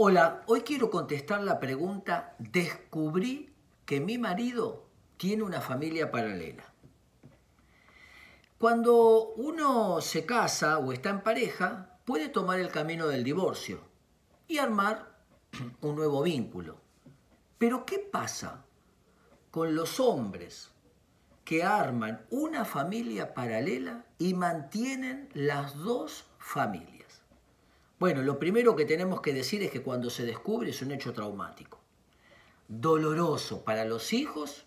Hola, hoy quiero contestar la pregunta, descubrí que mi marido tiene una familia paralela. Cuando uno se casa o está en pareja, puede tomar el camino del divorcio y armar un nuevo vínculo. Pero ¿qué pasa con los hombres que arman una familia paralela y mantienen las dos familias? Bueno, lo primero que tenemos que decir es que cuando se descubre es un hecho traumático, doloroso para los hijos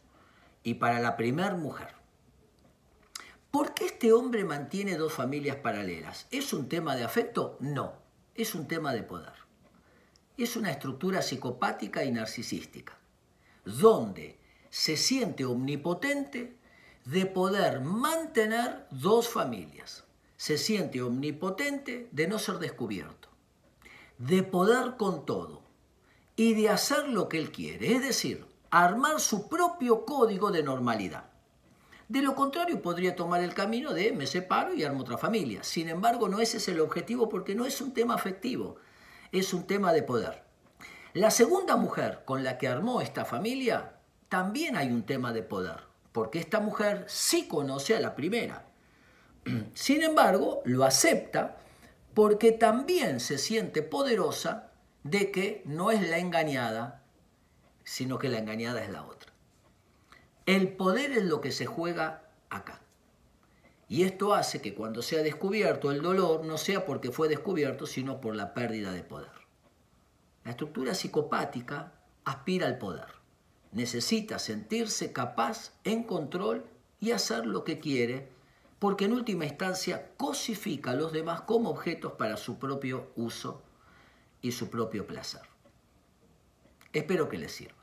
y para la primer mujer. ¿Por qué este hombre mantiene dos familias paralelas? ¿Es un tema de afecto? No, es un tema de poder. Es una estructura psicopática y narcisística, donde se siente omnipotente de poder mantener dos familias. Se siente omnipotente de no ser descubierto, de poder con todo y de hacer lo que él quiere, es decir, armar su propio código de normalidad. De lo contrario, podría tomar el camino de me separo y armo otra familia. Sin embargo, no ese es el objetivo porque no es un tema afectivo, es un tema de poder. La segunda mujer con la que armó esta familia, también hay un tema de poder, porque esta mujer sí conoce a la primera. Sin embargo, lo acepta porque también se siente poderosa de que no es la engañada, sino que la engañada es la otra. El poder es lo que se juega acá. Y esto hace que cuando sea descubierto el dolor no sea porque fue descubierto, sino por la pérdida de poder. La estructura psicopática aspira al poder. Necesita sentirse capaz, en control y hacer lo que quiere, porque en última instancia cosifica a los demás como objetos para su propio uso y su propio placer. Espero que les sirva.